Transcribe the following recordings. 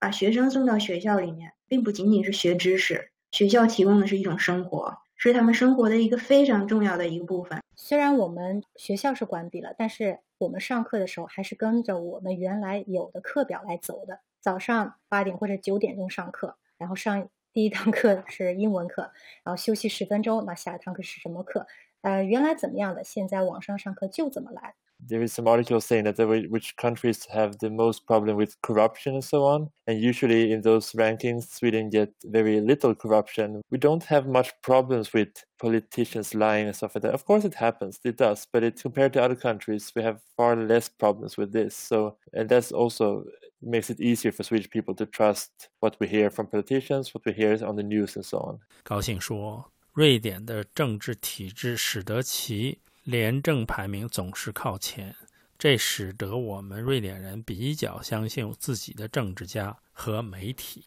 把学生送到学校里面，并不仅仅是学知识，学校提供的是一种生活，是他们生活的一个非常重要的一个部分。虽然我们学校是关闭了，但是我们上课的时候还是跟着我们原来有的课表来走的。早上八点或者九点钟上课，然后上第一堂课是英文课，然后休息十分钟，那下一堂课是什么课？呃，原来怎么样的，现在网上上课就怎么来。there is some articles saying that which countries have the most problem with corruption and so on. And usually in those rankings, Sweden get very little corruption. We don't have much problems with politicians lying and stuff like that. Of course, it happens, it does, but it, compared to other countries, we have far less problems with this. So, and that's also makes it easier for Swedish people to trust what we hear from politicians, what we hear on the news, and so on. 高兴说，瑞典的政治体制使得其 廉政排名总是靠前，这使得我们瑞典人比较相信自己的政治家和媒体。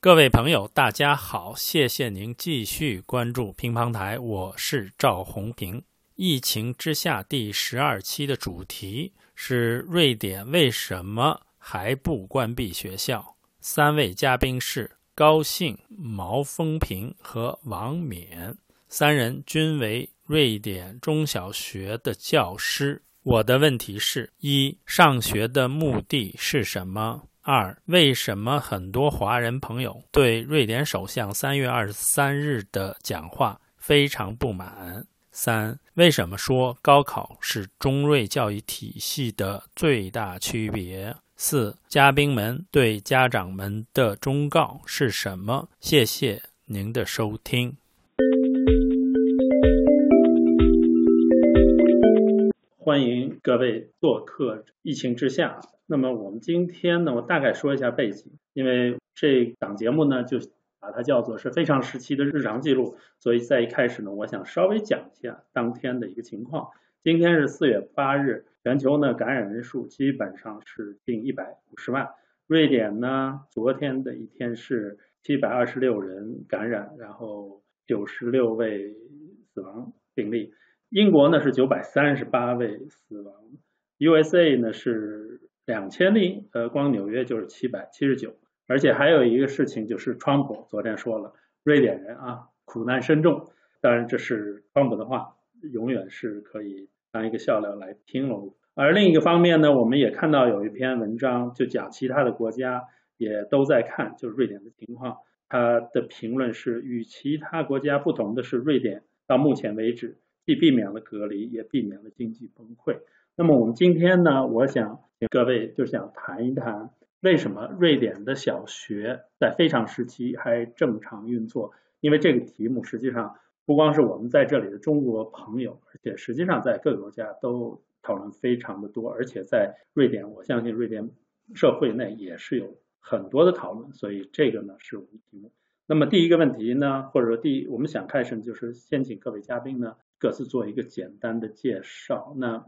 各位朋友，大家好，谢谢您继续关注乒乓台，我是赵红平。疫情之下第十二期的主题是瑞典为什么还不关闭学校？三位嘉宾是高兴、毛风平和王冕，三人均为瑞典中小学的教师。我的问题是：一、上学的目的是什么？二、为什么很多华人朋友对瑞典首相三月二十三日的讲话非常不满？三、为什么说高考是中瑞教育体系的最大区别？四、嘉宾们对家长们的忠告是什么？谢谢您的收听。欢迎各位做客。疫情之下，那么我们今天呢，我大概说一下背景，因为这档节目呢就。把它叫做是非常时期的日常记录，所以在一开始呢，我想稍微讲一下当天的一个情况。今天是四月八日，全球呢感染人数基本上是近一百五十万。瑞典呢，昨天的一天是七百二十六人感染，然后九十六位死亡病例。英国呢是九百三十八位死亡，USA 呢是两千例，呃，光纽约就是七百七十九。而且还有一个事情，就是川普昨天说了，瑞典人啊苦难深重。当然，这是川普的话，永远是可以当一个笑料来听喽。而另一个方面呢，我们也看到有一篇文章，就讲其他的国家也都在看，就是瑞典的情况。他的评论是，与其他国家不同的是，瑞典到目前为止既避免了隔离，也避免了经济崩溃。那么我们今天呢，我想各位就想谈一谈。为什么瑞典的小学在非常时期还正常运作？因为这个题目实际上不光是我们在这里的中国朋友，而且实际上在各个国家都讨论非常的多，而且在瑞典，我相信瑞典社会内也是有很多的讨论。所以这个呢是我们题目。那么第一个问题呢，或者说第我们想开始就是先请各位嘉宾呢各自做一个简单的介绍。那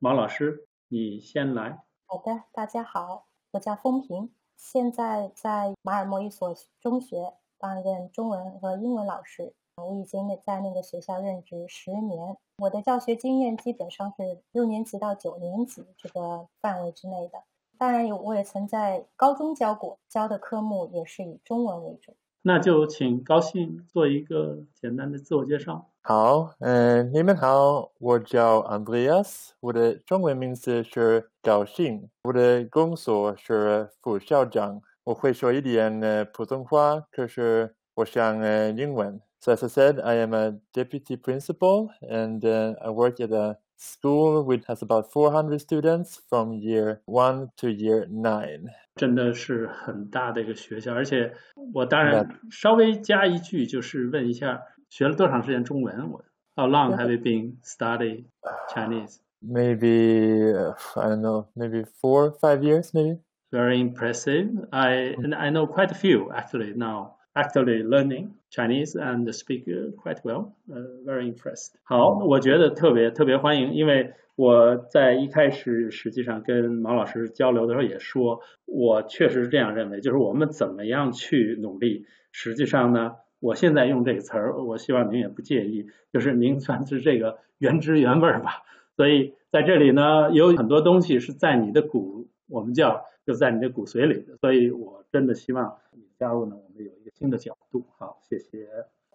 毛老师，你先来。好的，大家好。我叫风平，现在在马尔默一所中学担任中文和英文老师。我已经在那个学校任职十年，我的教学经验基本上是六年级到九年级这个范围之内的。当然有，我也曾在高中教过，教的科目也是以中文为主。那就请高兴做一个简单的自我介绍。好，嗯，你们好，我叫 Andreas，我的中文名字是高兴，我的工作是副校长。我会说一点呃普通话，可是我想呃英文。So as I said, I am a deputy principal and uh, I work at a school which has about 400 students from year one to year nine. 真的是很大的一个学校，而且我当然稍微加一句，就是问一下，学了多长时间中文？我 How long have you been study Chinese? Maybe uh, I don't know, maybe four, five years, maybe. Very impressive. I and I know quite a few actually now actually learning Chinese and speak quite well. Uh, very impressed. 好，我觉得特别特别欢迎，因为我在一开始实际上跟毛老师交流的时候也说，我确实是这样认为，就是我们怎么样去努力。实际上呢， 我现在用这个词儿，我希望您也不介意，就是您算是这个原汁原味儿吧。所以在这里呢，有很多东西是在你的骨，我们叫就在你的骨髓里的。所以我真的希望你加入呢，我们有一个新的角度。好，谢谢。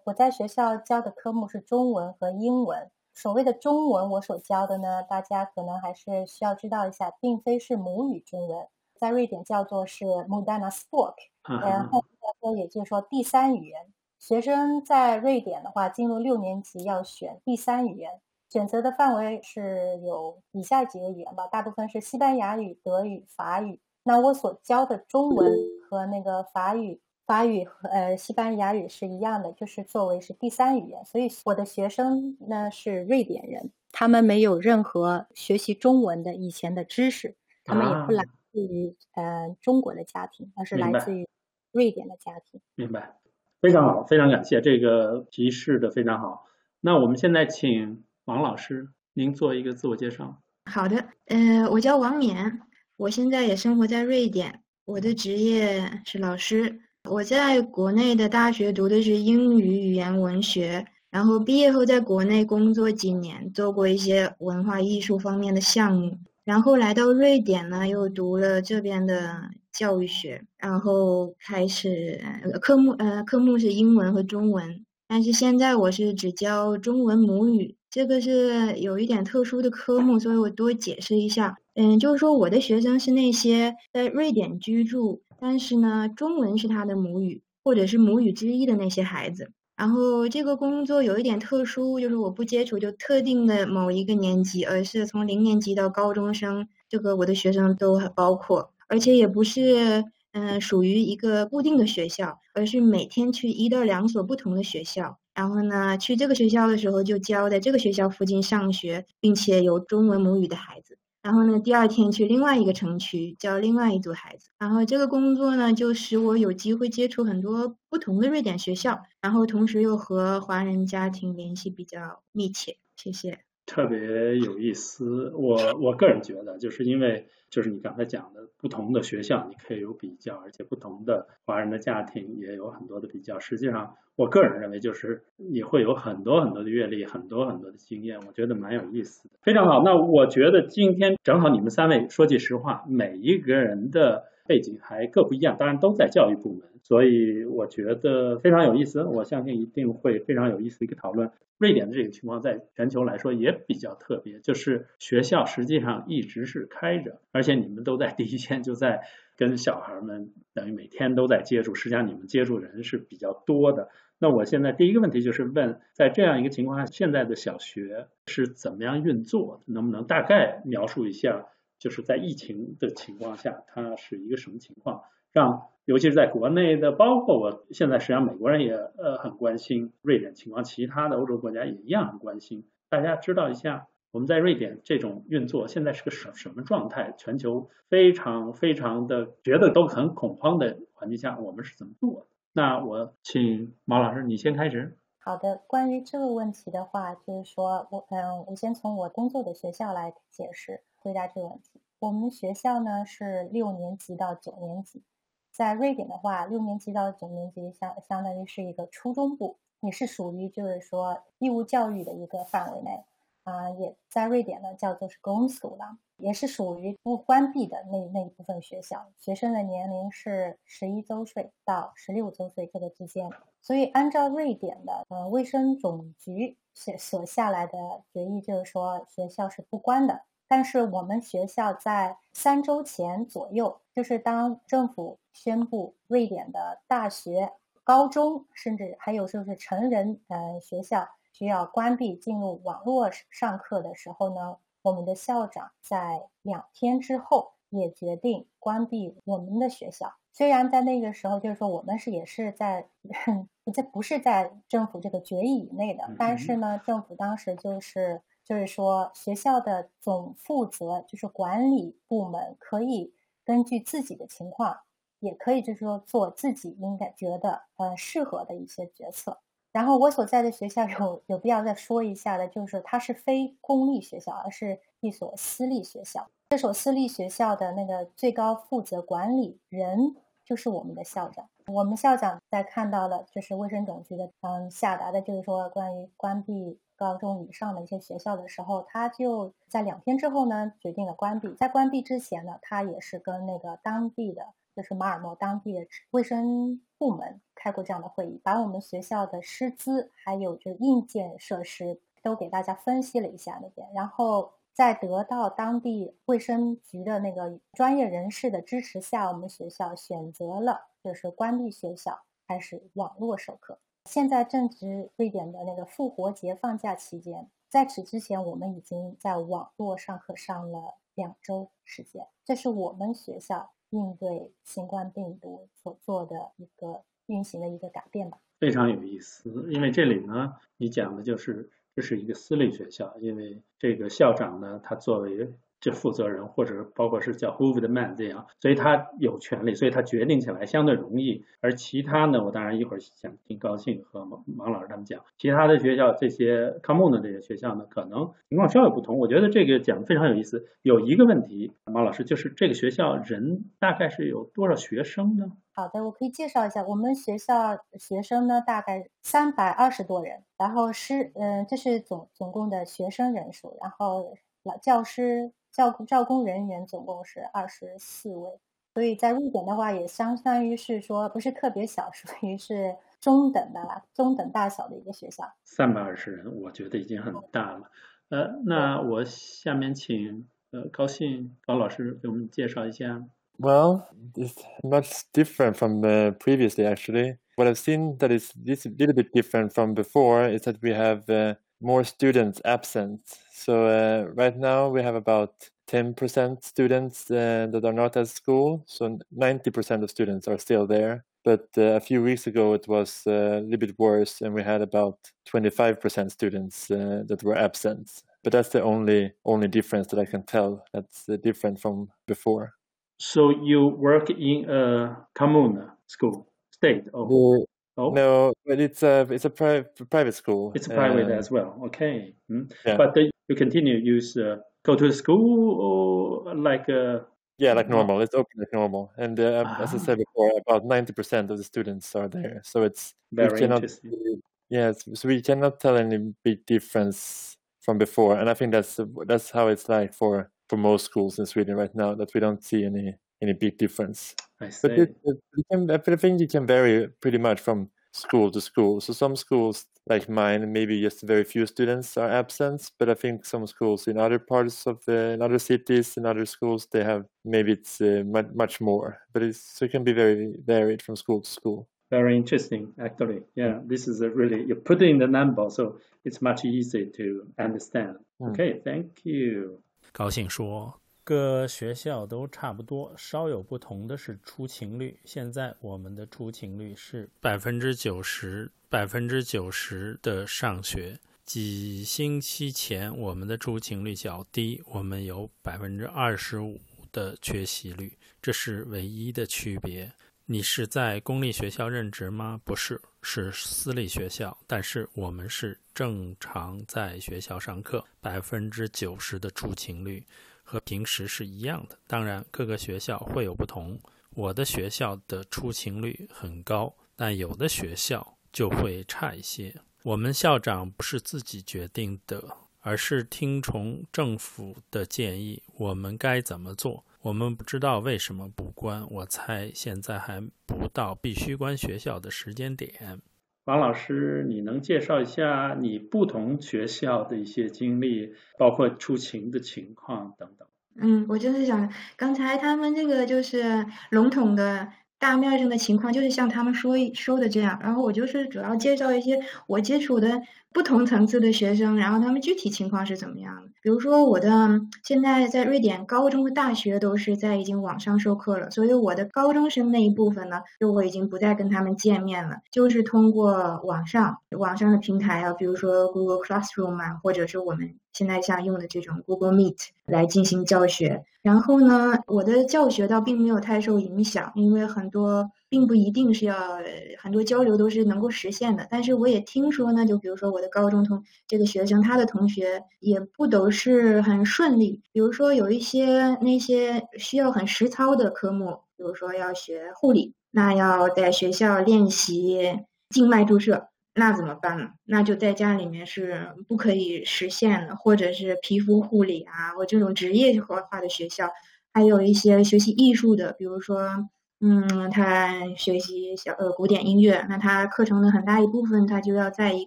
我在学校教的科目是中文和英文。所谓的中文，我所教的呢，大家可能还是需要知道一下，并非是母语中文，在瑞典叫做是 Moderna Språk，然后说也就是说第三语言。学生在瑞典的话，进入六年级要选第三语言，选择的范围是有以下几个语言吧，大部分是西班牙语、德语、法语。那我所教的中文和那个法语。法语和呃西班牙语是一样的，就是作为是第三语言，所以我的学生呢是瑞典人，他们没有任何学习中文的以前的知识，他们也不来自于呃中国的家庭，而是来自于瑞典的家庭。明白，非常好，非常感谢这个提示的非常好。那我们现在请王老师，您做一个自我介绍。好的，呃，我叫王冕，我现在也生活在瑞典，我的职业是老师。我在国内的大学读的是英语语言文学，然后毕业后在国内工作几年，做过一些文化艺术方面的项目，然后来到瑞典呢，又读了这边的教育学，然后开始科目呃科目是英文和中文，但是现在我是只教中文母语，这个是有一点特殊的科目，所以我多解释一下，嗯，就是说我的学生是那些在瑞典居住。但是呢，中文是他的母语，或者是母语之一的那些孩子。然后这个工作有一点特殊，就是我不接触就特定的某一个年级，而是从零年级到高中生，这个我的学生都包括，而且也不是嗯属于一个固定的学校，而是每天去一到两所不同的学校。然后呢，去这个学校的时候就教在这个学校附近上学，并且有中文母语的孩子。然后呢，第二天去另外一个城区教另外一组孩子。然后这个工作呢，就使我有机会接触很多不同的瑞典学校，然后同时又和华人家庭联系比较密切。谢谢。特别有意思，我我个人觉得，就是因为就是你刚才讲的，不同的学校你可以有比较，而且不同的华人的家庭也有很多的比较。实际上，我个人认为，就是你会有很多很多的阅历，很多很多的经验，我觉得蛮有意思的。非常好，那我觉得今天正好你们三位说句实话，每一个人的背景还各不一样，当然都在教育部门，所以我觉得非常有意思。我相信一定会非常有意思的一个讨论。瑞典的这个情况在全球来说也比较特别，就是学校实际上一直是开着，而且你们都在第一线，就在跟小孩们等于每天都在接触，实际上你们接触人是比较多的。那我现在第一个问题就是问，在这样一个情况下，现在的小学是怎么样运作？能不能大概描述一下？就是在疫情的情况下，它是一个什么情况？让尤其是在国内的，包括我现在实际上美国人也呃很关心瑞典情况，其他的欧洲国家也一样很关心。大家知道一下，我们在瑞典这种运作现在是个什什么状态？全球非常非常的觉得都很恐慌的环境下，我们是怎么做的？那我请毛老师你先开始。好的，关于这个问题的话，就是说我嗯，我先从我工作的学校来解释回答这个问题。我们学校呢是六年级到九年级。在瑞典的话，六年级到九年级相相当于是一个初中部，也是属于就是说义务教育的一个范围内啊。也在瑞典呢叫做是公俗的，也是属于不关闭的那那一部分学校。学生的年龄是十一周岁到十六周岁这个之间。所以按照瑞典的呃卫生总局所所下来的决议，就是说学校是不关的。但是我们学校在三周前左右，就是当政府宣布瑞典的大学、高中，甚至还有就是成人呃学校需要关闭进入网络上课的时候呢，我们的校长在两天之后也决定关闭我们的学校。虽然在那个时候，就是说我们是也是在 这不是在政府这个决议以内的，但是呢，政府当时就是。就是说，学校的总负责就是管理部门可以根据自己的情况也可以就是说做自己应该觉得呃适合的一些决策。然后我所在的学校有有必要再说一下的，就是它是非公立学校，而是一所私立学校。这所私立学校的那个最高负责管理人就是我们的校长。我们校长在看到了就是卫生总局的嗯下达的，就是说关于关闭高中以上的一些学校的时候，他就在两天之后呢决定了关闭。在关闭之前呢，他也是跟那个当地的。就是马尔默当地的卫生部门开过这样的会议，把我们学校的师资还有就硬件设施都给大家分析了一下那边，然后在得到当地卫生局的那个专业人士的支持下，我们学校选择了就是关闭学校，开始网络授课。现在正值瑞典的那个复活节放假期间，在此之前，我们已经在网络上课上了两周时间，这是我们学校。应对新冠病毒所做的一个运行的一个改变吧，非常有意思。因为这里呢，你讲的就是这是一个私立学校，因为这个校长呢，他作为。这负责人或者包括是叫 h o v e the man 这样，所以他有权利，所以他决定起来相对容易。而其他呢，我当然一会儿想听高兴和王王老师他们讲。其他的学校这些 common 的这些学校呢，可能情况稍有不同。我觉得这个讲的非常有意思。有一个问题，王老师就是这个学校人大概是有多少学生呢？好的，我可以介绍一下，我们学校学生呢大概三百二十多人，然后师嗯，这是总总共的学生人数，然后老教师。教教工人员总共是二十四位，所以在瑞典的话，也相当于是说不是特别小，属于是中等的啦，中等大小的一个学校。三百二十人，我觉得已经很大了。呃，那我下面请呃高兴高老师给我们介绍一下。Well, it's much different from uh, previously. Actually, what I've seen that is this little bit different from before is that we have uh, more students absent. So uh, right now we have about 10% students uh, that are not at school. So 90% of students are still there. But uh, a few weeks ago it was uh, a little bit worse, and we had about 25% students uh, that were absent. But that's the only only difference that I can tell. That's uh, different from before. So you work in a commune school, state, or Oh. No, but it's a it's a pri- private school. It's a private um, as well. Okay, mm. yeah. but you continue use uh, go to school or like uh, yeah, like normal. It's open like normal, and uh, ah. as I said before, about ninety percent of the students are there. So it's very interesting. Yes, yeah, so we cannot tell any big difference from before, and I think that's that's how it's like for for most schools in Sweden right now. That we don't see any any big difference. I see. But it, it can, I think it can vary pretty much from school to school. So some schools like mine, maybe just very few students are absent, but I think some schools in other parts of the in other cities in other schools they have maybe it's uh, much, much more, but it's, so it can be very varied from school to school. Very interesting, actually. Yeah, this is a really you put in the number, so it's much easier to understand. Mm. Okay, thank you. 高兴说 各学校都差不多，稍有不同的是出勤率。现在我们的出勤率是百分之九十，百分之九十的上学。几星期前我们的出勤率较低，我们有百分之二十五的缺席率，这是唯一的区别。你是在公立学校任职吗？不是，是私立学校，但是我们是正常在学校上课，百分之九十的出勤率。和平时是一样的，当然各个学校会有不同。我的学校的出勤率很高，但有的学校就会差一些。我们校长不是自己决定的，而是听从政府的建议。我们该怎么做？我们不知道为什么不关。我猜现在还不到必须关学校的时间点。王老师，你能介绍一下你不同学校的一些经历，包括出勤的情况等等？嗯，我就是想，刚才他们这个就是笼统的大面上的情况，就是像他们说说的这样。然后我就是主要介绍一些我接触的不同层次的学生，然后他们具体情况是怎么样的？比如说，我的现在在瑞典高中和大学都是在已经网上授课了，所以我的高中生那一部分呢，就我已经不再跟他们见面了，就是通过网上网上的平台啊，比如说 Google Classroom 啊，或者是我们现在像用的这种 Google Meet 来进行教学。然后呢，我的教学倒并没有太受影响，因为很多。并不一定是要很多交流都是能够实现的，但是我也听说呢，就比如说我的高中同这个学生，他的同学也不都是很顺利。比如说有一些那些需要很实操的科目，比如说要学护理，那要在学校练习静脉注射，那怎么办呢？那就在家里面是不可以实现的，或者是皮肤护理啊，或这种职业化的学校，还有一些学习艺术的，比如说。嗯，他学习小呃古典音乐，那他课程的很大一部分，他就要在一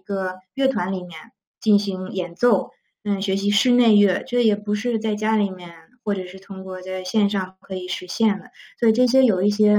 个乐团里面进行演奏。嗯，学习室内乐，这也不是在家里面或者是通过在线上可以实现的。所以这些有一些，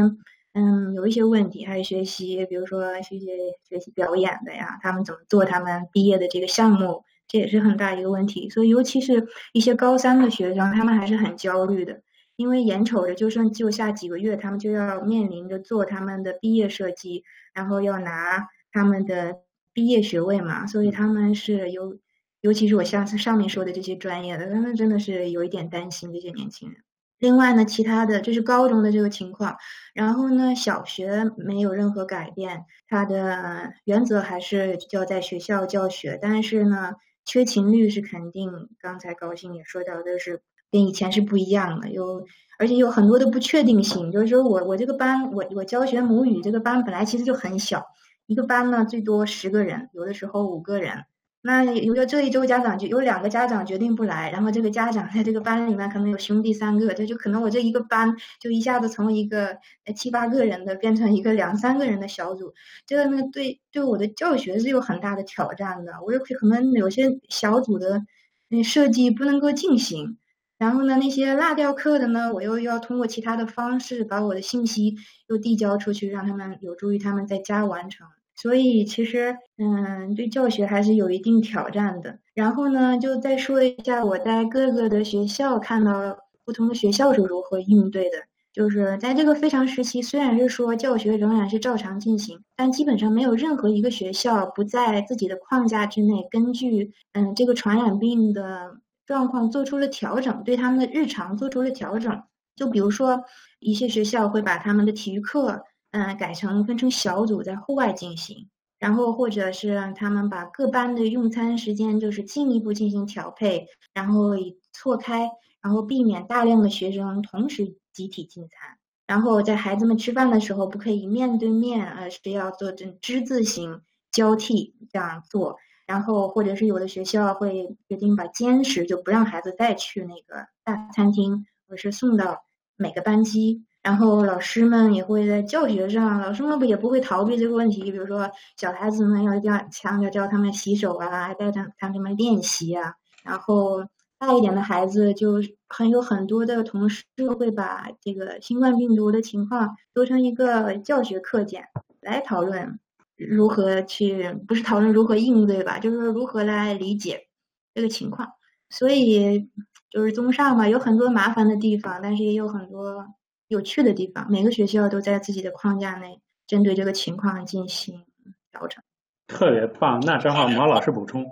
嗯，有一些问题。还有学习，比如说学习学习表演的呀，他们怎么做他们毕业的这个项目，这也是很大一个问题。所以，尤其是一些高三的学生，他们还是很焦虑的。因为眼瞅着就剩就下几个月，他们就要面临着做他们的毕业设计，然后要拿他们的毕业学位嘛，所以他们是有，尤其是我上次上面说的这些专业的，他们真的是有一点担心这些年轻人。另外呢，其他的就是高中的这个情况，然后呢，小学没有任何改变，它的原则还是要在学校教学，但是呢，缺勤率是肯定。刚才高兴也说到的是。跟以前是不一样的，有而且有很多的不确定性。就是说我我这个班，我我教学母语这个班本来其实就很小，一个班呢最多十个人，有的时候五个人。那有的这一周家长就有两个家长决定不来，然后这个家长在这个班里面可能有兄弟三个，这就可能我这一个班就一下子从一个七八个人的变成一个两三个人的小组，这个呢对对我的教学是有很大的挑战的。我有可能有些小组的那设计不能够进行。然后呢，那些落掉课的呢，我又要通过其他的方式把我的信息又递交出去，让他们有助于他们在家完成。所以其实，嗯，对教学还是有一定挑战的。然后呢，就再说一下我在各个的学校看到不同的学校是如何应对的。就是在这个非常时期，虽然是说教学仍然是照常进行，但基本上没有任何一个学校不在自己的框架之内，根据嗯这个传染病的。状况做出了调整，对他们的日常做出了调整。就比如说，一些学校会把他们的体育课，嗯，改成分成小组在户外进行，然后或者是让他们把各班的用餐时间就是进一步进行调配，然后错开，然后避免大量的学生同时集体进餐。然后在孩子们吃饭的时候，不可以面对面，而是要做这之字形交替这样做。然后，或者是有的学校会决定把兼食就不让孩子再去那个大餐厅，而是送到每个班级。然后老师们也会在教学上，老师们不也不会逃避这个问题。比如说，小孩子们要教强调教他们洗手啊，还带他他们练习啊。然后大一点的孩子就很有很多的同事会把这个新冠病毒的情况做成一个教学课件来讨论。如何去不是讨论如何应对吧，就是说如何来理解这个情况。所以就是综上吧，有很多麻烦的地方，但是也有很多有趣的地方。每个学校都在自己的框架内，针对这个情况进行调整。特别棒，那正好毛老师补充。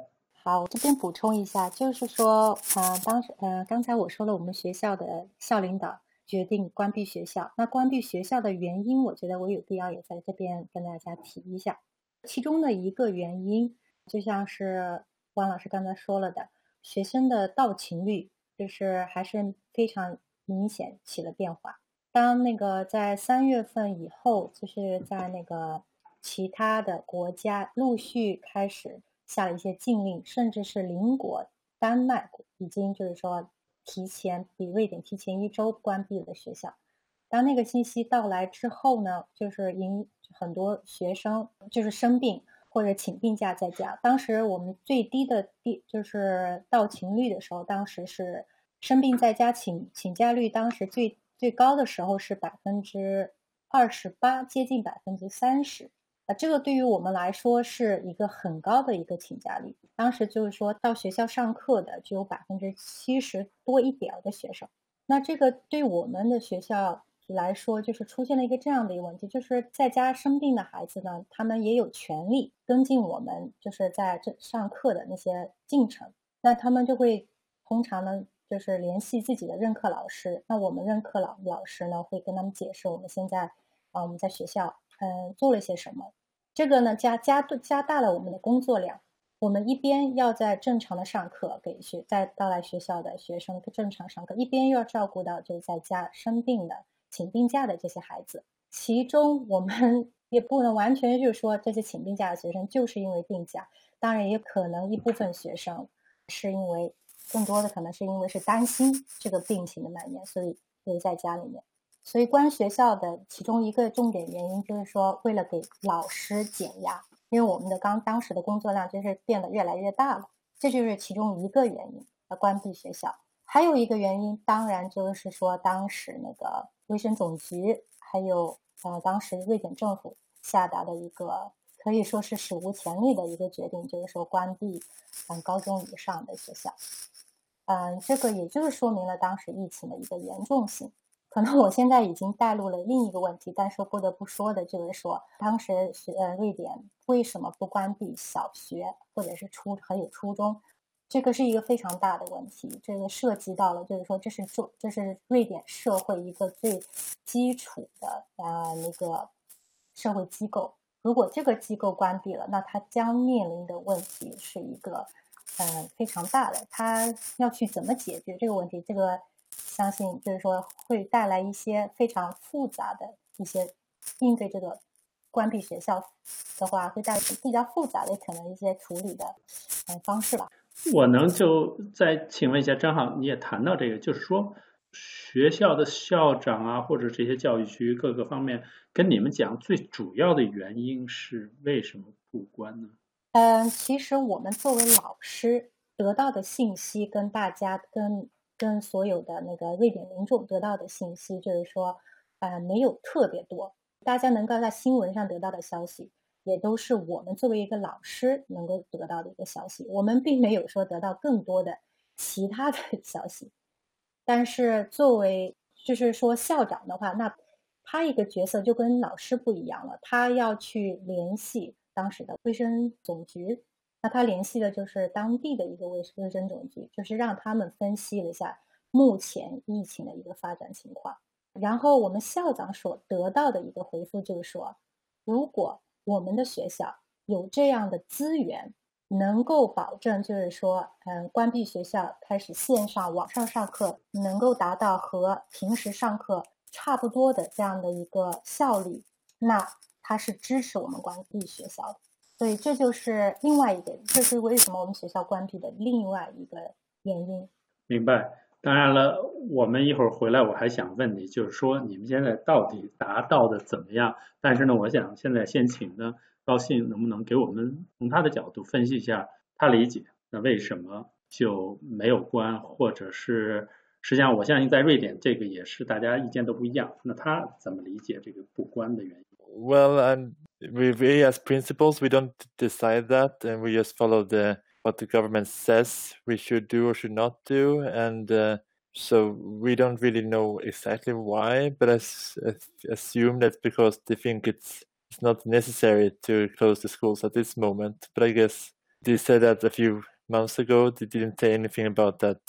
好，我这边补充一下，就是说，呃，当时呃，刚才我说了，我们学校的校领导。决定关闭学校。那关闭学校的原因，我觉得我有必要也在这边跟大家提一下。其中的一个原因，就像是汪老师刚才说了的，学生的到勤率就是还是非常明显起了变化。当那个在三月份以后，就是在那个其他的国家陆续开始下了一些禁令，甚至是邻国丹麦已经就是说。提前比瑞典提前一周关闭了学校。当那个信息到来之后呢，就是因很多学生就是生病或者请病假在家。当时我们最低的低就是到勤率的时候，当时是生病在家请请假率，当时最最高的时候是百分之二十八，接近百分之三十。啊，这个对于我们来说是一个很高的一个请假率。当时就是说到学校上课的只有百分之七十多一点的学生。那这个对我们的学校来说，就是出现了一个这样的一个问题，就是在家生病的孩子呢，他们也有权利跟进我们就是在这上课的那些进程。那他们就会通常呢，就是联系自己的任课老师。那我们任课老老师呢，会跟他们解释我们现在啊我们在学校嗯做了些什么。这个呢加加加大了我们的工作量。我们一边要在正常的上课，给学在到来学校的学生正常上课，一边又要照顾到就是在家生病的、请病假的这些孩子。其中我们 也不能完全就是说这些请病假的学生就是因为病假，当然也可能一部分学生是因为更多的可能是因为是担心这个病情的蔓延，所以留在家里面。所以关学校的其中一个重点原因就是说，为了给老师减压。因为我们的刚当时的工作量就是变得越来越大了，这就是其中一个原因要关闭学校。还有一个原因，当然就是说当时那个卫生总局还有呃当时瑞典政府下达的一个可以说是史无前例的一个决定，就是说关闭嗯高中以上的学校。嗯，这个也就是说明了当时疫情的一个严重性。可能我现在已经带入了另一个问题，但是不得不说的就是说，当时是呃瑞典为什么不关闭小学或者是初还有初中？这个是一个非常大的问题，这个涉及到了就是说这是做这是瑞典社会一个最基础的啊那个社会机构，如果这个机构关闭了，那它将面临的问题是一个嗯非常大的，它要去怎么解决这个问题？这个。相信就是说会带来一些非常复杂的一些应对这个关闭学校的话，会带来比较复杂的可能一些处理的呃方式吧。我能就再请问一下张浩，你也谈到这个，就是说学校的校长啊，或者这些教育局各个方面跟你们讲，最主要的原因是为什么不关呢？嗯，其实我们作为老师得到的信息跟大家跟。跟所有的那个瑞典民众得到的信息，就是说，呃，没有特别多。大家能够在新闻上得到的消息，也都是我们作为一个老师能够得到的一个消息。我们并没有说得到更多的其他的 消息。但是作为就是说校长的话，那他一个角色就跟老师不一样了，他要去联系当时的卫生总局。那他联系的就是当地的一个卫卫生总局，就是让他们分析了一下目前疫情的一个发展情况。然后我们校长所得到的一个回复就是说，如果我们的学校有这样的资源，能够保证就是说，嗯，关闭学校开始线上网上上课，能够达到和平时上课差不多的这样的一个效率，那他是支持我们关闭学校的。所以这就是另外一个，这是为什么我们学校关闭的另外一个原因。明白。当然了，我们一会儿回来，我还想问你，就是说你们现在到底达到的怎么样？但是呢，我想现在先请呢高兴，能不能给我们从他的角度分析一下，他理解那为什么就没有关，或者是实际上我相信在瑞典这个也是大家意见都不一样。那他怎么理解这个不关的原因？Well, and we, we as principals we don't decide that and we just follow the what the government says we should do or should not do and uh, so we don't really know exactly why but I, assume that's because they think it's it's not necessary to close the schools at this moment but i guess they said that a few months ago they didn't say anything about that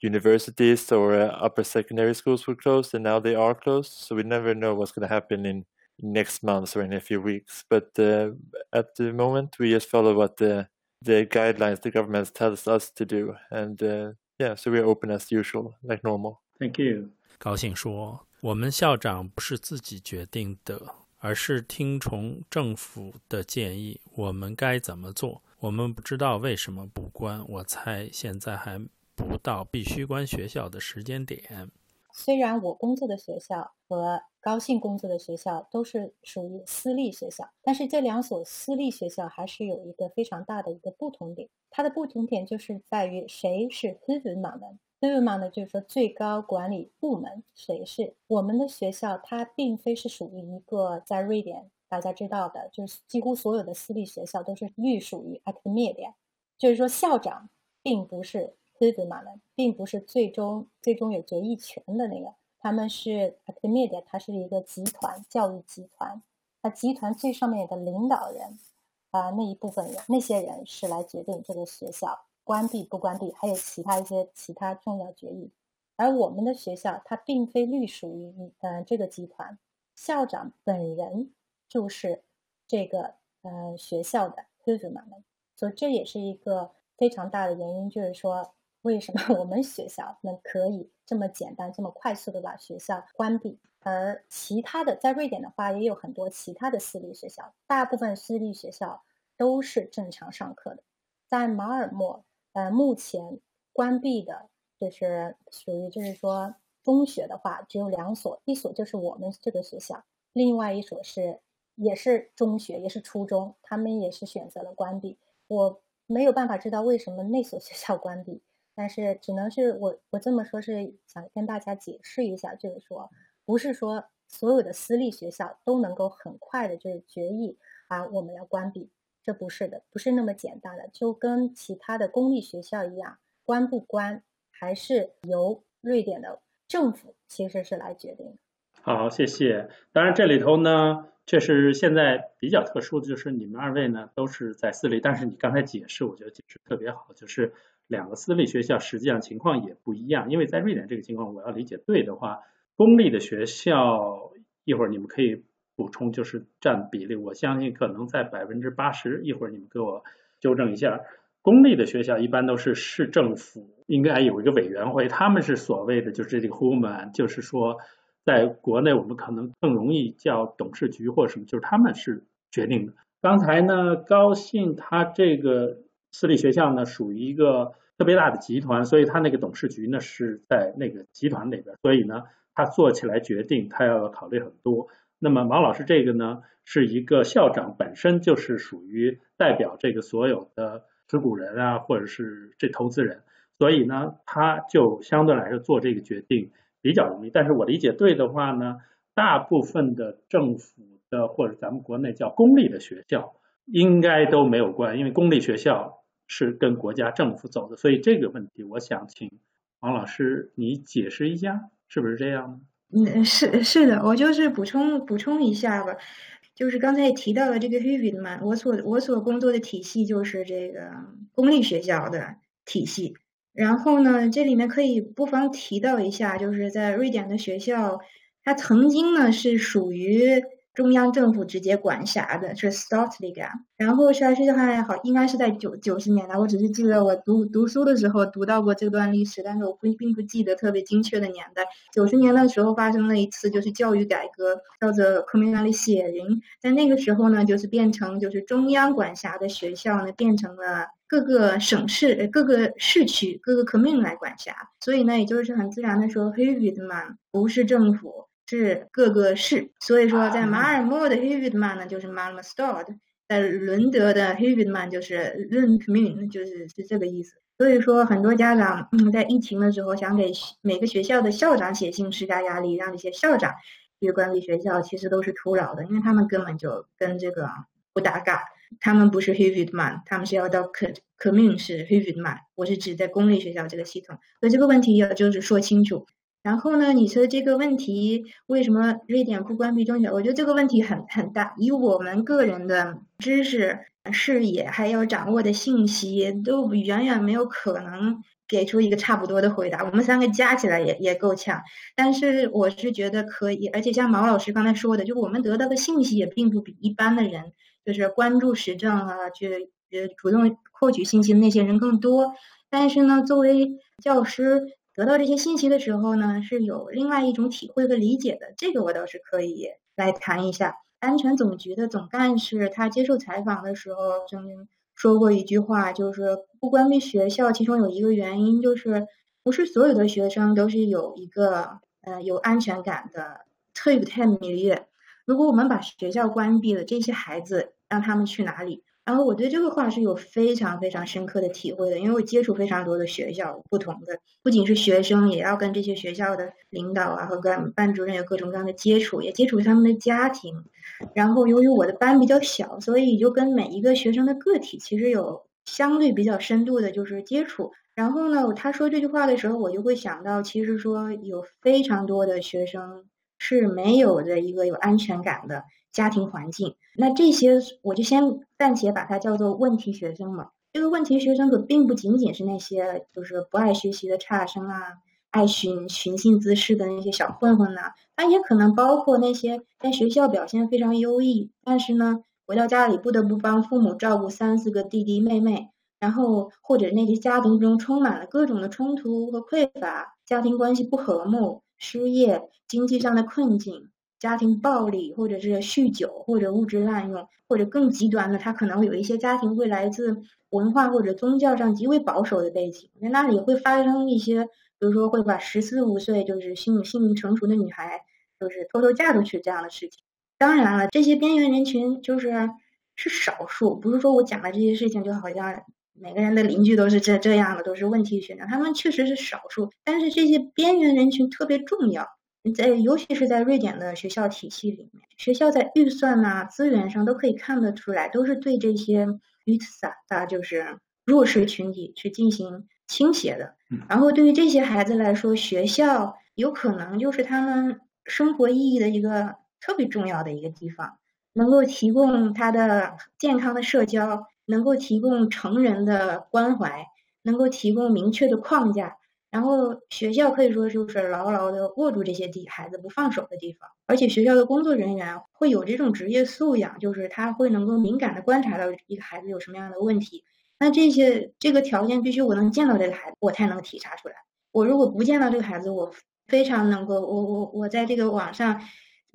universities or uh, upper secondary schools were closed and now they are closed so we never know what's going to happen in next month or in a few weeks. But uh, at the moment, we just follow what the the guidelines the government tells us to do, and uh, yeah, so we're open as usual, like normal. Thank you. 高兴说：“我们校长不是自己决定的，而是听从政府的建议。我们该怎么做？我们不知道为什么不关。我猜现在还不到必须关学校的时间点。”虽然我工作的学校和高兴工作的学校都是属于私立学校，但是这两所私立学校还是有一个非常大的一个不同点。它的不同点就是在于谁是 h u v e m a n h i v m a 呢，就是说最高管理部门谁是我们的学校，它并非是属于一个在瑞典大家知道的，就是几乎所有的私立学校都是隶属于 a c a d e m i 就是说校长并不是 h i v m a 的，并不是最终最终有决议权的那个，他们是 Academia，它是一个集团教育集团，那集团最上面的领导人啊那一部分人，那些人是来决定这个学校。关闭不关闭，还有其他一些其他重要决议。而我们的学校，它并非隶属于呃这个集团，校长本人就是这个呃学校的 h u s m a n 所以这也是一个非常大的原因，就是说为什么我们学校能可以这么简单、这么快速的把学校关闭，而其他的在瑞典的话，也有很多其他的私立学校，大部分私立学校都是正常上课的，在马尔默。呃，目前关闭的，就是属于就是说中学的话，只有两所，一所就是我们这个学校，另外一所是也是中学，也是初中，他们也是选择了关闭。我没有办法知道为什么那所学校关闭，但是只能是我我这么说，是想跟大家解释一下，就是说不是说所有的私立学校都能够很快的就是决议啊，我们要关闭。这不是的，不是那么简单的，就跟其他的公立学校一样，关不关还是由瑞典的政府其实是来决定。好，谢谢。当然这里头呢，确实现在比较特殊的就是你们二位呢都是在私立，但是你刚才解释，我觉得解释特别好，就是两个私立学校实际上情况也不一样，因为在瑞典这个情况，我要理解对的话，公立的学校一会儿你们可以。补充就是占比例，我相信可能在百分之八十。一会儿你们给我纠正一下。公立的学校一般都是市政府应该有一个委员会，他们是所谓的就是这个 human，就是说在国内我们可能更容易叫董事局或者什么，就是他们是决定的。刚才呢，高兴他这个私立学校呢属于一个特别大的集团，所以他那个董事局呢是在那个集团里边，所以呢他做起来决定他要考虑很多。那么王老师这个呢，是一个校长本身就是属于代表这个所有的持股人啊，或者是这投资人，所以呢，他就相对来说做这个决定比较容易。但是我理解对的话呢，大部分的政府的或者咱们国内叫公立的学校，应该都没有关，因为公立学校是跟国家政府走的，所以这个问题我想请王老师你解释一下，是不是这样呢？嗯，是是的，我就是补充补充一下吧，就是刚才也提到了这个 h i v i 嘛，我所我所工作的体系就是这个公立学校的体系，然后呢，这里面可以不妨提到一下，就是在瑞典的学校，它曾经呢是属于。中央政府直接管辖的是 s t a r t l i g a 然后是是还好，应该是在九九十年代，我只是记得我读读书的时候读到过这段历史，但是我不并不记得特别精确的年代。九十年的时候发生了一次就是教育改革，叫做 Kommunalisering，在那个时候呢，就是变成就是中央管辖的学校呢，变成了各个省市、各个市区、各个科米来管辖，所以呢，也就是很自然的说 h e v i d m a n 不是政府。是各个市，所以说在马尔默的 h e v i d m a n 呢就是 Malmö Stad，在伦德的 h e v i d m a n 就是 Lund Kommun，就是是这个意思。所以说很多家长嗯在疫情的时候想给每个学校的校长写信施加压力，让这些校长去管理学校，其实都是徒劳的，因为他们根本就跟这个不搭嘎。他们不是 h e v i d m a n 他们是要到 K Kommun 是 h e v i d m a n 我是指在公立学校这个系统。所以这个问题要就是说清楚。然后呢？你说这个问题为什么瑞典不关闭中学？我觉得这个问题很很大。以我们个人的知识、视野还有掌握的信息，都远远没有可能给出一个差不多的回答。我们三个加起来也也够呛。但是我是觉得可以，而且像毛老师刚才说的，就我们得到的信息也并不比一般的人，就是关注时政啊，去呃主动获取信息的那些人更多。但是呢，作为教师。得到这些信息的时候呢，是有另外一种体会和理解的。这个我倒是可以来谈一下。安全总局的总干事他接受采访的时候曾经说过一句话，就是不关闭学校，其中有一个原因就是不是所有的学生都是有一个呃有安全感的特别太迷恋。如果我们把学校关闭了，这些孩子让他们去哪里？然后我对这个话是有非常非常深刻的体会的，因为我接触非常多的学校，不同的不仅是学生，也要跟这些学校的领导啊和跟班主任有各种各样的接触，也接触他们的家庭。然后由于我的班比较小，所以就跟每一个学生的个体其实有相对比较深度的就是接触。然后呢，他说这句话的时候，我就会想到，其实说有非常多的学生是没有的一个有安全感的。家庭环境，那这些我就先暂且把它叫做问题学生嘛。这个问题学生可并不仅仅是那些就是不爱学习的差生啊，爱寻寻衅滋事的那些小混混呐，它也可能包括那些在学校表现非常优异，但是呢回到家里不得不帮父母照顾三四个弟弟妹妹，然后或者那些家庭中充满了各种的冲突和匮乏，家庭关系不和睦，失业，经济上的困境。家庭暴力，或者是酗酒，或者物质滥用，或者更极端的，他可能有一些家庭会来自文化或者宗教上极为保守的背景，在那里会发生一些，比如说会把十四五岁就是性性成熟的女孩，就是偷偷嫁出去这样的事情。当然了，这些边缘人群就是是少数，不是说我讲的这些事情就好像每个人的邻居都是这这样的，都是问题学生，他们确实是少数，但是这些边缘人群特别重要。在尤其是在瑞典的学校体系里面，学校在预算呐、资源上都可以看得出来，都是对这些 utsatta 就是弱势群体去进行倾斜的。然后对于这些孩子来说，学校有可能就是他们生活意义的一个特别重要的一个地方，能够提供他的健康的社交，能够提供成人的关怀，能够提供明确的框架。然后学校可以说就是牢牢的握住这些地孩子不放手的地方，而且学校的工作人员会有这种职业素养，就是他会能够敏感的观察到一个孩子有什么样的问题。那这些这个条件必须我能见到这个孩子，我才能体察出来。我如果不见到这个孩子，我非常能够我我我在这个网上，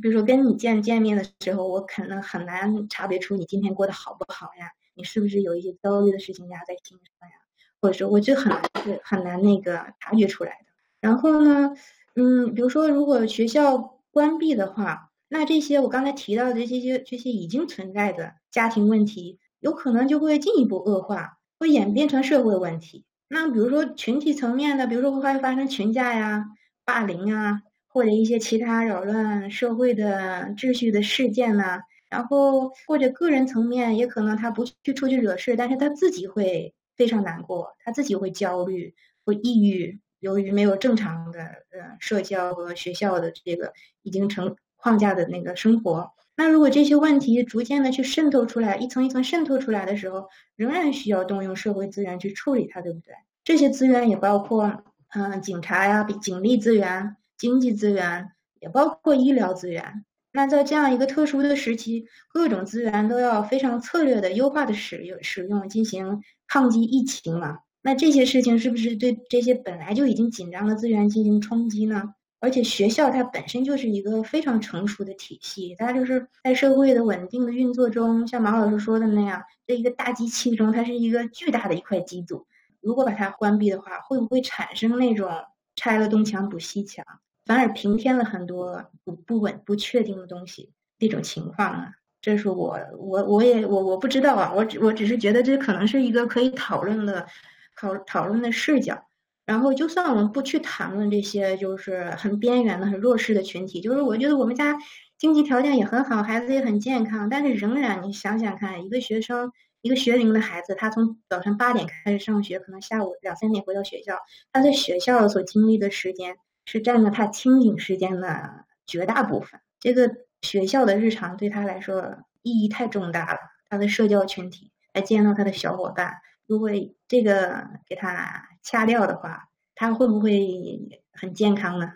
比如说跟你见见面的时候，我可能很难察觉出你今天过得好不好呀，你是不是有一些焦虑的事情压在心上呀？或者说，我就很难很难那个察觉出来的。然后呢，嗯，比如说，如果学校关闭的话，那这些我刚才提到的这些这些已经存在的家庭问题，有可能就会进一步恶化，会演变成社会问题。那比如说群体层面的，比如说会发生群架呀、霸凌啊，或者一些其他扰乱社会的秩序的事件呐。然后或者个人层面，也可能他不去出去惹事，但是他自己会。非常难过，他自己会焦虑，会抑郁。由于没有正常的呃社交和学校的这个已经成框架的那个生活，那如果这些问题逐渐的去渗透出来，一层一层渗透出来的时候，仍然需要动用社会资源去处理它，对不对？这些资源也包括嗯警察呀、警力资源、经济资源，也包括医疗资源。那在这样一个特殊的时期，各种资源都要非常策略的优化的使用使用，进行。抗击疫情嘛，那这些事情是不是对这些本来就已经紧张的资源进行冲击呢？而且学校它本身就是一个非常成熟的体系，它就是在社会的稳定的运作中，像马老师说的那样，这一个大机器中，它是一个巨大的一块机组。如果把它关闭的话，会不会产生那种拆了东墙补西墙，反而平添了很多不不稳、不确定的东西这种情况啊？这是我我我也我我不知道啊，我只我只是觉得这可能是一个可以讨论的讨讨论的视角。然后，就算我们不去谈论这些就是很边缘的、很弱势的群体，就是我觉得我们家经济条件也很好，孩子也很健康，但是仍然你想想看，一个学生一个学龄的孩子，他从早晨八点开始上学，可能下午两三点回到学校，他在学校所经历的时间是占了他清醒时间的绝大部分。这个。学校的日常对他来说意义太重大了，他的社交群体来见到他的小伙伴，如果这个给他掐掉的话，他会不会很健康呢？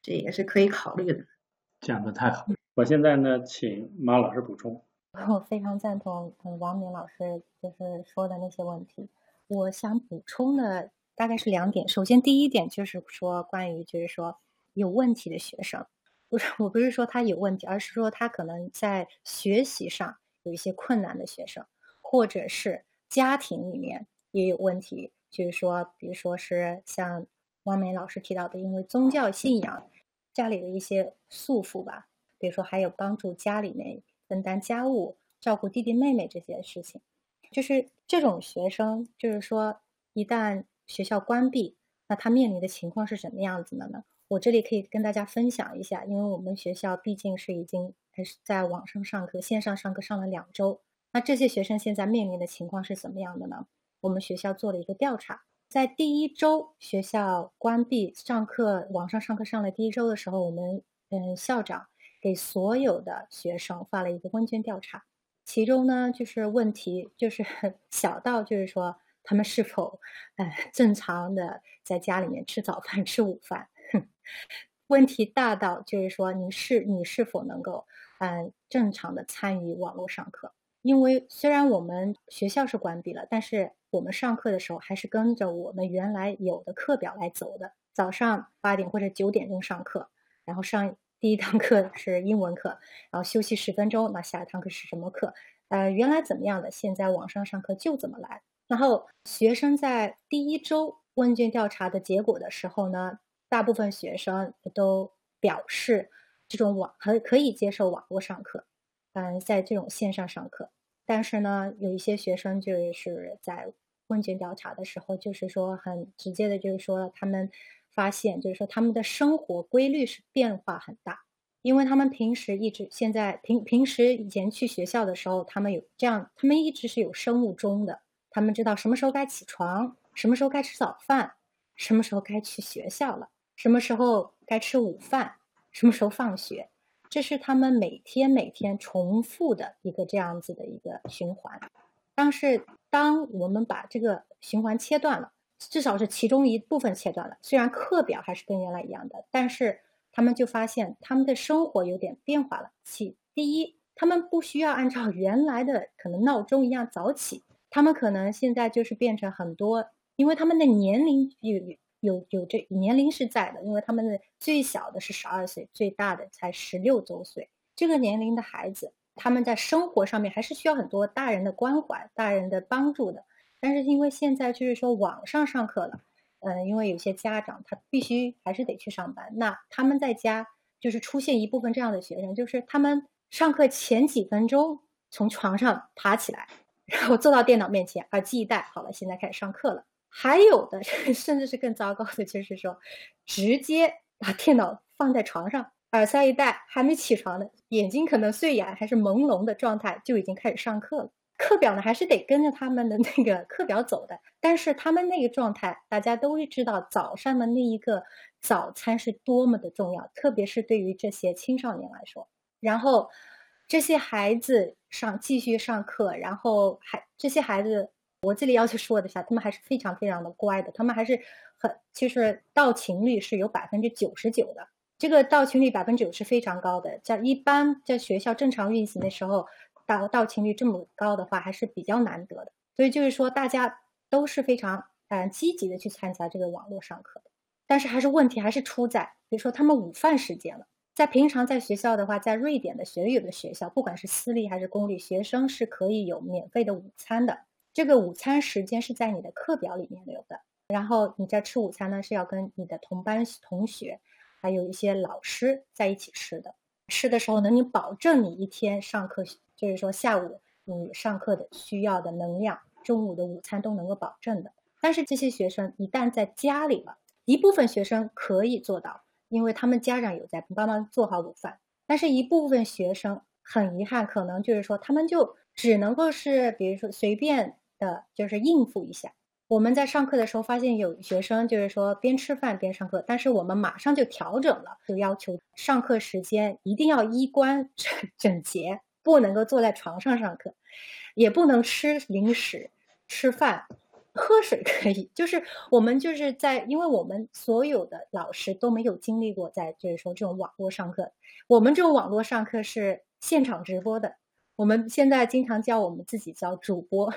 这也是可以考虑的。讲的太好，我现在呢，请马老师补充。我非常赞同王明老师就是说的那些问题。我想补充的大概是两点，首先第一点就是说关于就是说有问题的学生。不是，我不是说他有问题，而是说他可能在学习上有一些困难的学生，或者是家庭里面也有问题，就是说，比如说是像汪梅老师提到的，因为宗教信仰，家里的一些束缚吧，比如说还有帮助家里面分担家务、照顾弟弟妹妹这些事情。就是这种学生，就是说一旦学校关闭，那他面临的情况是什么样子的呢？我这里可以跟大家分享一下，因为我们学校毕竟是已经还是在网上上课、线上上课上了两周，那这些学生现在面临的情况是怎么样的呢？我们学校做了一个调查，在第一周学校关闭上课、网上上课上了第一周的时候，我们嗯校长给所有的学生发了一个问卷调查，其中呢就是问题就是 小到就是说他们是否呃正常的在家里面吃早饭、吃午饭。问题大到就是说，你是你是否能够嗯正常的参与网络上课？因为虽然我们学校是关闭了，但是我们上课的时候还是跟着我们原来有的课表来走的。早上八点或者九点钟上课，然后上第一堂课是英文课，然后休息十分钟，那下一堂课是什么课？呃，原来怎么样的，现在网上上课就怎么来。然后学生在第一周问卷调查的结果的时候呢？大部分学生都表示，这种网可可以接受网络上课，嗯，在这种线上上课。但是呢，有一些学生就是在问卷调查的时候，就是说很直接的，就是说他们发现，就是说他们的生活规律是变化很大，因为他们平时一直现在平平时以前去学校的时候，他们有这样，他们一直是有生物钟的，他们知道什么时候该起床，什么时候该吃早饭，什么时候该去学校了。什么时候该吃午饭？什么时候放学？这是他们每天每天重复的一个这样子的一个循环。但是，当我们把这个循环切断了，至少是其中一部分切断了。虽然课表还是跟原来一样的，但是他们就发现他们的生活有点变化了。起第一，他们不需要按照原来的可能闹钟一样早起，他们可能现在就是变成很多，因为他们的年龄有。有有这年龄是在的，因为他们的最小的是十二岁，最大的才十六周岁。这个年龄的孩子，他们在生活上面还是需要很多大人的关怀、大人的帮助的。但是因为现在就是说网上上课了，嗯，因为有些家长他必须还是得去上班，那他们在家就是出现一部分这样的学生，就是他们上课前几分钟从床上爬起来，然后坐到电脑面前，耳机一戴，好了，现在开始上课了。还有的 甚至是更糟糕的，就是说，直接把电脑放在床上，耳塞一戴，还没起床呢，眼睛可能睡眼还是朦胧的状态，就已经开始上课了。课表呢，还是得跟着他们的那个课表走的。但是他们那个状态，大家都知道，早上的那一个早餐是多么的重要，特别是对于这些青少年来说。然后这些孩子上继续上课，然后还这些孩子。我这里要求说的下，他们还是非常非常的乖的，他们还是很，其实到勤率是有百分之九十九的，这个到勤率百分之九是非常高的，在一般在学校正常运行的时候，到到勤率这么高的话还是比较难得的，所以就是说大家都是非常嗯积极的去参加这个网络上课的，但是还是问题还是出在，比如说他们午饭时间了，在平常在学校的话，在瑞典的所有的学校，不管是私立还是公立，学生是可以有免费的午餐的。这个午餐时间是在你的课表里面留的，然后你在吃午餐呢，是要跟你的同班同学，还有一些老师在一起吃的。吃的时候呢，你保证你一天上课，就是说下午你上课的需要的能量，中午的午餐都能够保证的。但是这些学生一旦在家里了，一部分学生可以做到，因为他们家长有在帮忙做好午饭，但是一部分学生很遗憾，可能就是说他们就只能够是，比如说随便。的就是应付一下。我们在上课的时候发现有学生就是说边吃饭边上课，但是我们马上就调整了，就要求上课时间一定要衣冠整整洁，不能够坐在床上上课，也不能吃零食、吃饭、喝水可以。就是我们就是在，因为我们所有的老师都没有经历过在就是说这种网络上课，我们这种网络上课是现场直播的。我们现在经常叫我们自己叫主播，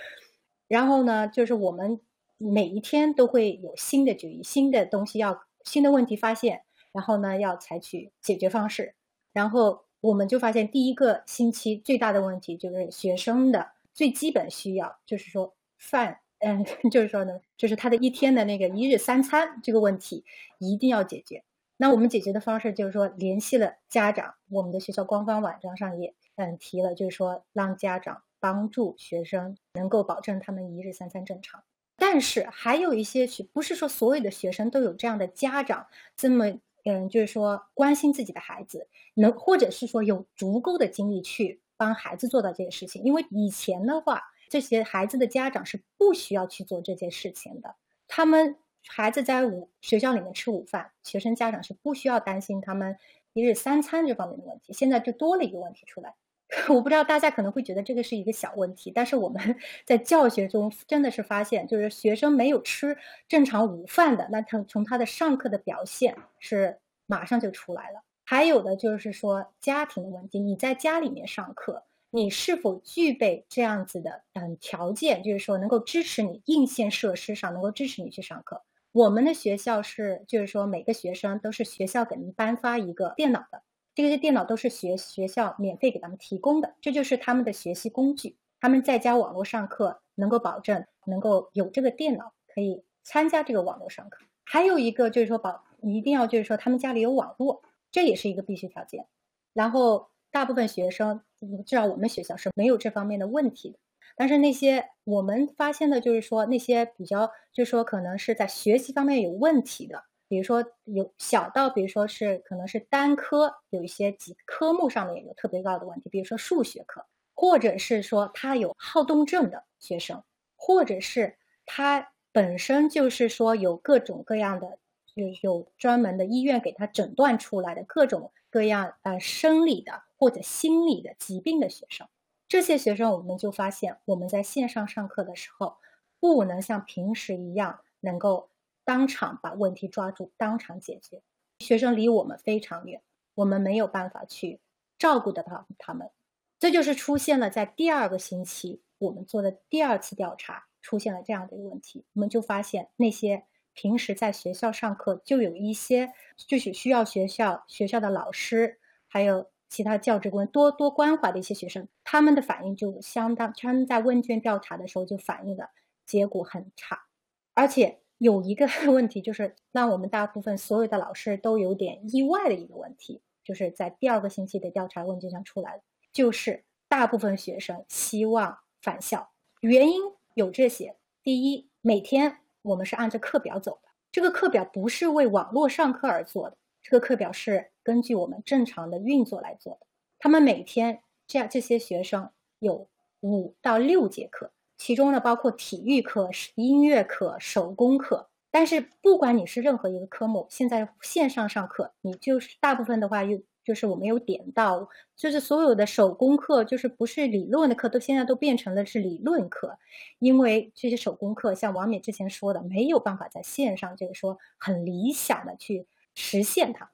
然后呢，就是我们每一天都会有新的主意、新的东西要、新的问题发现，然后呢要采取解决方式。然后我们就发现，第一个星期最大的问题就是学生的最基本需要，就是说饭，嗯，就是说呢，就是他的一天的那个一日三餐这个问题一定要解决。那我们解决的方式就是说，联系了家长，我们的学校官方网站上也。嗯，提了就是说让家长帮助学生能够保证他们一日三餐正常。但是还有一些学，不是说所有的学生都有这样的家长这么，嗯，就是说关心自己的孩子，能或者是说有足够的精力去帮孩子做到这些事情。因为以前的话，这些孩子的家长是不需要去做这件事情的，他们孩子在午学校里面吃午饭，学生家长是不需要担心他们一日三餐这方面的问题。现在就多了一个问题出来。我不知道大家可能会觉得这个是一个小问题，但是我们 在教学中真的是发现，就是学生没有吃正常午饭的，那他从他的上课的表现是马上就出来了。还有的就是说家庭的问题，你在家里面上课，你是否具备这样子的嗯条件，就是说能够支持你硬件设施上能够支持你去上课。我们的学校是，就是说每个学生都是学校给您颁发一个电脑的。这些电脑都是学学校免费给他们提供的，这就是他们的学习工具。他们在家网络上课，能够保证能够有这个电脑可以参加这个网络上课。还有一个就是说保一定要就是说他们家里有网络，这也是一个必须条件。然后大部分学生，至少我们学校是没有这方面的问题的。但是那些我们发现的就是说那些比较就是说可能是在学习方面有问题的。比如说有小到，比如说是可能是单科有一些几科目上面有特别高的问题，比如说数学课，或者是说他有好动症的学生，或者是他本身就是说有各种各样的，有有专门的医院给他诊断出来的各种各样呃生理的或者心理的疾病的学生，这些学生我们就发现我们在线上上课的时候，不能像平时一样能够。当场把问题抓住，当场解决。学生离我们非常远，我们没有办法去照顾得到他们。这就是出现了在第二个星期我们做的第二次调查，出现了这样的一个问题。我们就发现那些平时在学校上课就有一些就是需要学校学校的老师还有其他教职工多多关怀的一些学生，他们的反应就相当，他们在问卷调查的时候就反映的结果很差，而且。有一个 问题，就是让我们大部分所有的老师都有点意外的一个问题，就是在第二个星期的调查问卷上出来了，就是大部分学生希望返校，原因有这些：第一，每天我们是按照课表走的，这个课表不是为网络上课而做的，这个课表是根据我们正常的运作来做的。他们每天这样，这些学生有五到六节课。其中呢，包括体育课、音乐课、手工课。但是，不管你是任何一个科目，现在线上上课，你就是大部分的话，又就是我们有点到，就是所有的手工课，就是不是理论的课，都现在都变成了是理论课，因为这些手工课，像王冕之前说的，没有办法在线上，就是说很理想的去实现它。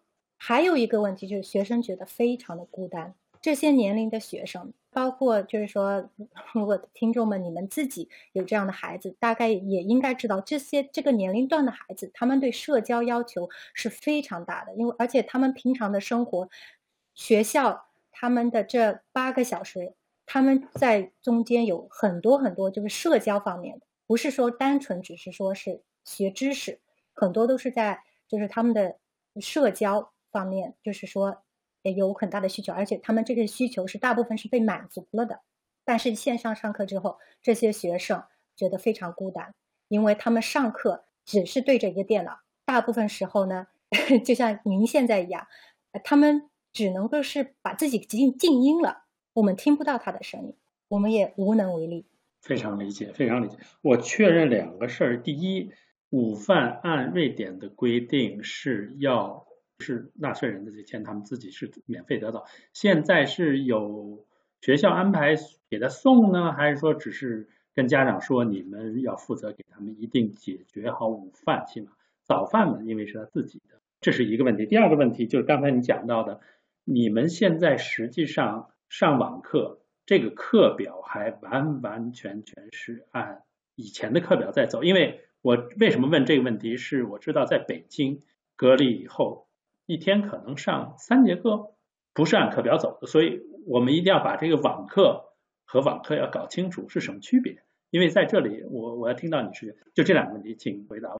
还有一个问题就是，学生觉得非常的孤单。这些年龄的学生。包括就是说，如果听众们你们自己有这样的孩子，大概也应该知道，这些这个年龄段的孩子，他们对社交要求是非常大的，因为而且他们平常的生活，学校他们的这八个小时，他们在中间有很多很多就是社交方面的，不是说单纯只是说是学知识，很多都是在就是他们的社交方面，就是说。也有很大的需求，而且他们这个需求是大部分是被满足了的。但是线上上课之后，这些学生觉得非常孤单，因为他们上课只是对着一个电脑，大部分时候呢，就像您现在一样，他们只能够是把自己静静音了，我们听不到他的声音，我们也无能为力。非常理解，非常理解。我确认两个事儿：第一，午饭按瑞典的规定是要。是纳税人的这钱，他们自己是免费得到。现在是有学校安排给他送呢，还是说只是跟家长说你们要负责给他们一定解决好午饭，起码早饭嘛，因为是他自己的，这是一个问题。第二个问题就是刚才你讲到的，你们现在实际上上网课，这个课表还完完全全是按以前的课表在走。因为我为什么问这个问题，是我知道在北京隔离以后。一天可能上三节课，不是按课表走的，所以我们一定要把这个网课和网课要搞清楚是什么区别。因为在这里，我我要听到你是就这两个问题，请回答。